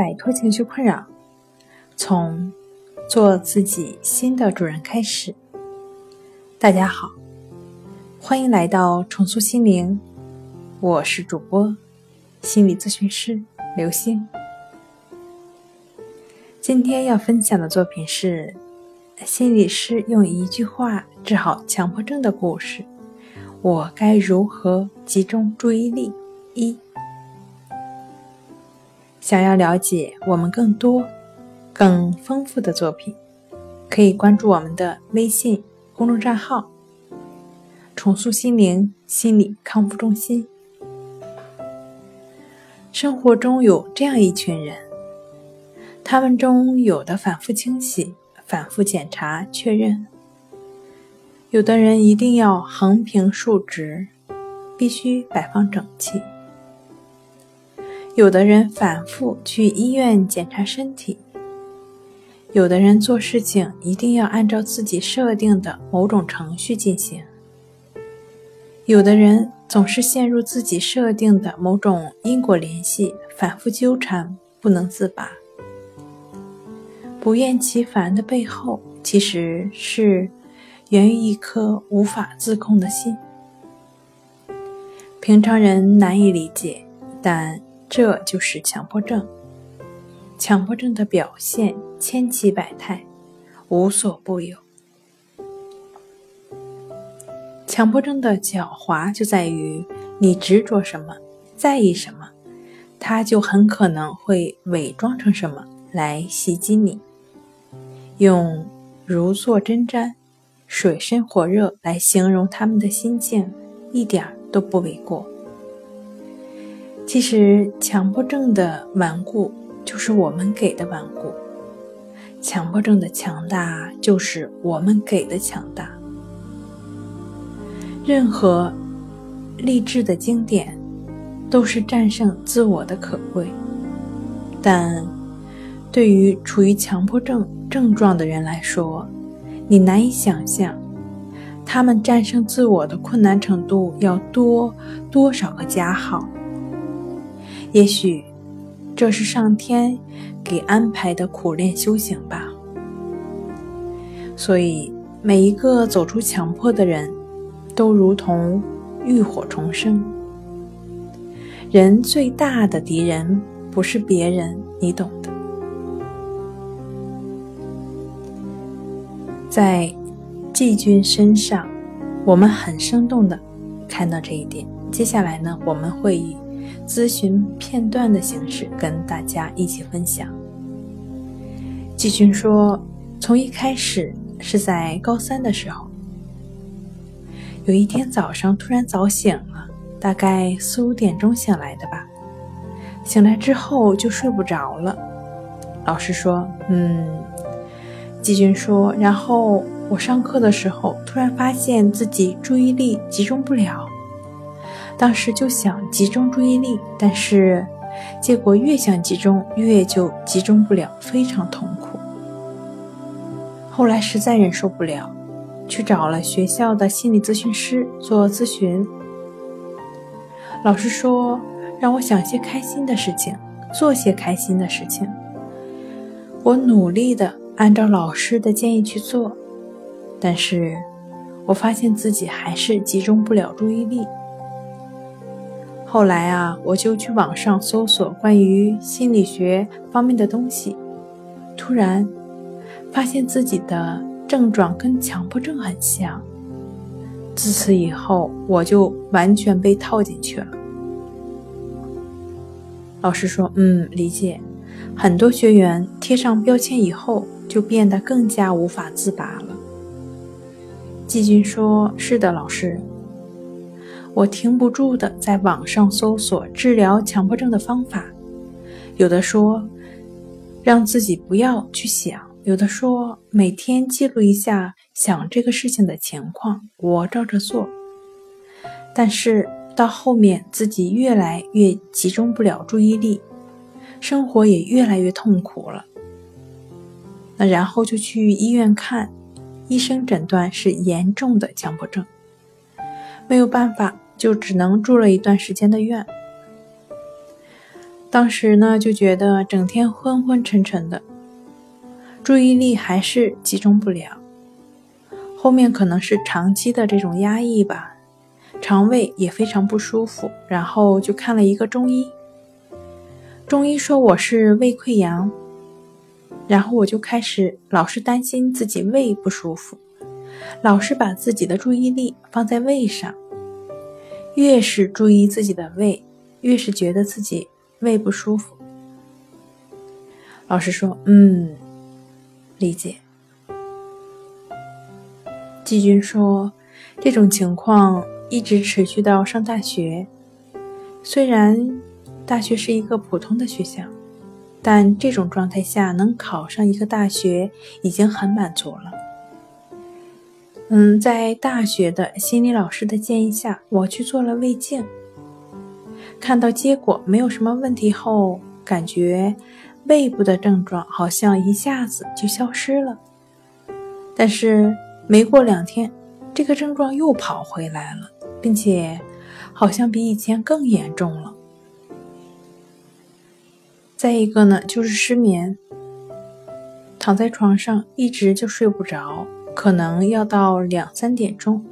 摆脱情绪困扰，从做自己新的主人开始。大家好，欢迎来到重塑心灵，我是主播心理咨询师刘星。今天要分享的作品是心理师用一句话治好强迫症的故事。我该如何集中注意力？一。想要了解我们更多、更丰富的作品，可以关注我们的微信公众账号“重塑心灵心理康复中心”。生活中有这样一群人，他们中有的反复清洗、反复检查确认；有的人一定要横平竖直，必须摆放整齐。有的人反复去医院检查身体，有的人做事情一定要按照自己设定的某种程序进行，有的人总是陷入自己设定的某种因果联系，反复纠缠不能自拔。不厌其烦的背后，其实是源于一颗无法自控的心。平常人难以理解，但。这就是强迫症。强迫症的表现千奇百态，无所不有。强迫症的狡猾就在于，你执着什么，在意什么，它就很可能会伪装成什么来袭击你。用如坐针毡、水深火热来形容他们的心境，一点都不为过。其实，强迫症的顽固就是我们给的顽固；强迫症的强大就是我们给的强大。任何励志的经典都是战胜自我的可贵，但对于处于强迫症症状的人来说，你难以想象他们战胜自我的困难程度要多多少个加号。也许，这是上天给安排的苦练修行吧。所以，每一个走出强迫的人，都如同浴火重生。人最大的敌人不是别人，你懂的。在季军身上，我们很生动的看到这一点。接下来呢，我们会以。咨询片段的形式跟大家一起分享。季军说，从一开始是在高三的时候，有一天早上突然早醒了，大概四五点钟醒来的吧。醒来之后就睡不着了。老师说：“嗯。”季军说：“然后我上课的时候突然发现自己注意力集中不了。”当时就想集中注意力，但是结果越想集中越就集中不了，非常痛苦。后来实在忍受不了，去找了学校的心理咨询师做咨询。老师说让我想些开心的事情，做些开心的事情。我努力的按照老师的建议去做，但是我发现自己还是集中不了注意力。后来啊，我就去网上搜索关于心理学方面的东西，突然发现自己的症状跟强迫症很像。自此以后，我就完全被套进去了。老师说：“嗯，理解。很多学员贴上标签以后，就变得更加无法自拔了。”季军说：“是的，老师。”我停不住的在网上搜索治疗强迫症的方法，有的说让自己不要去想，有的说每天记录一下想这个事情的情况，我照着做。但是到后面自己越来越集中不了注意力，生活也越来越痛苦了。那然后就去医院看，医生诊断是严重的强迫症。没有办法，就只能住了一段时间的院。当时呢，就觉得整天昏昏沉沉的，注意力还是集中不了。后面可能是长期的这种压抑吧，肠胃也非常不舒服，然后就看了一个中医。中医说我是胃溃疡，然后我就开始老是担心自己胃不舒服，老是把自己的注意力放在胃上，越是注意自己的胃，越是觉得自己。胃不舒服，老师说：“嗯，理解。”季军说：“这种情况一直持续到上大学。虽然大学是一个普通的学校，但这种状态下能考上一个大学已经很满足了。”嗯，在大学的心理老师的建议下，我去做了胃镜。看到结果没有什么问题后，感觉胃部的症状好像一下子就消失了。但是没过两天，这个症状又跑回来了，并且好像比以前更严重了。再一个呢，就是失眠，躺在床上一直就睡不着，可能要到两三点钟，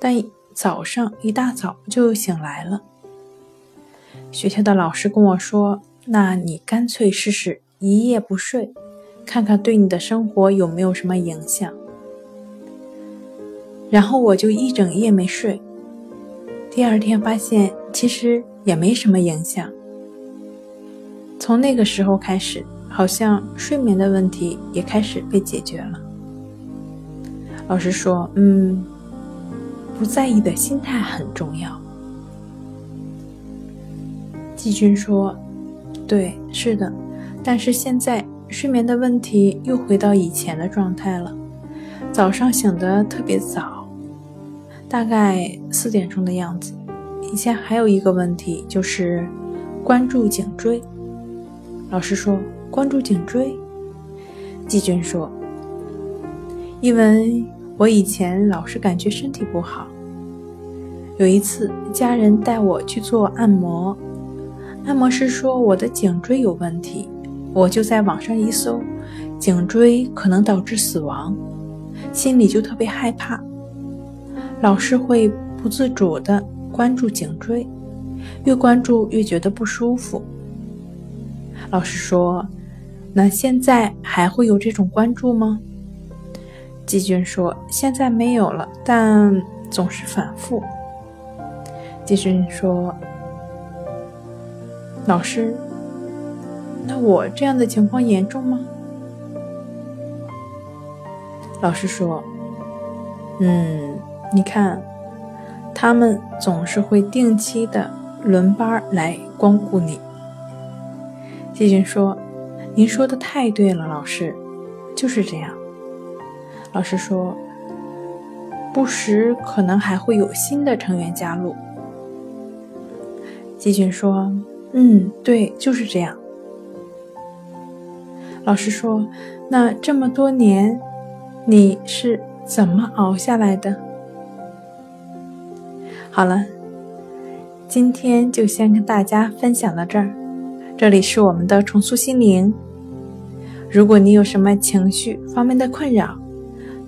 但早上一大早就醒来了。学校的老师跟我说：“那你干脆试试一夜不睡，看看对你的生活有没有什么影响。”然后我就一整夜没睡。第二天发现其实也没什么影响。从那个时候开始，好像睡眠的问题也开始被解决了。老师说：“嗯，不在意的心态很重要。”季军说：“对，是的，但是现在睡眠的问题又回到以前的状态了。早上醒得特别早，大概四点钟的样子。以前还有一个问题就是关注颈椎。老师说关注颈椎。季军说，因为我以前老是感觉身体不好。有一次家人带我去做按摩。”按摩师说我的颈椎有问题，我就在网上一搜，颈椎可能导致死亡，心里就特别害怕，老是会不自主的关注颈椎，越关注越觉得不舒服。老师说：“那现在还会有这种关注吗？”季军说：“现在没有了，但总是反复。”季军说。老师，那我这样的情况严重吗？老师说：“嗯，你看，他们总是会定期的轮班来光顾你。”季军说：“您说的太对了，老师，就是这样。”老师说：“不时可能还会有新的成员加入。”季军说。嗯，对，就是这样。老师说：“那这么多年，你是怎么熬下来的？”好了，今天就先跟大家分享到这儿。这里是我们的重塑心灵。如果你有什么情绪方面的困扰，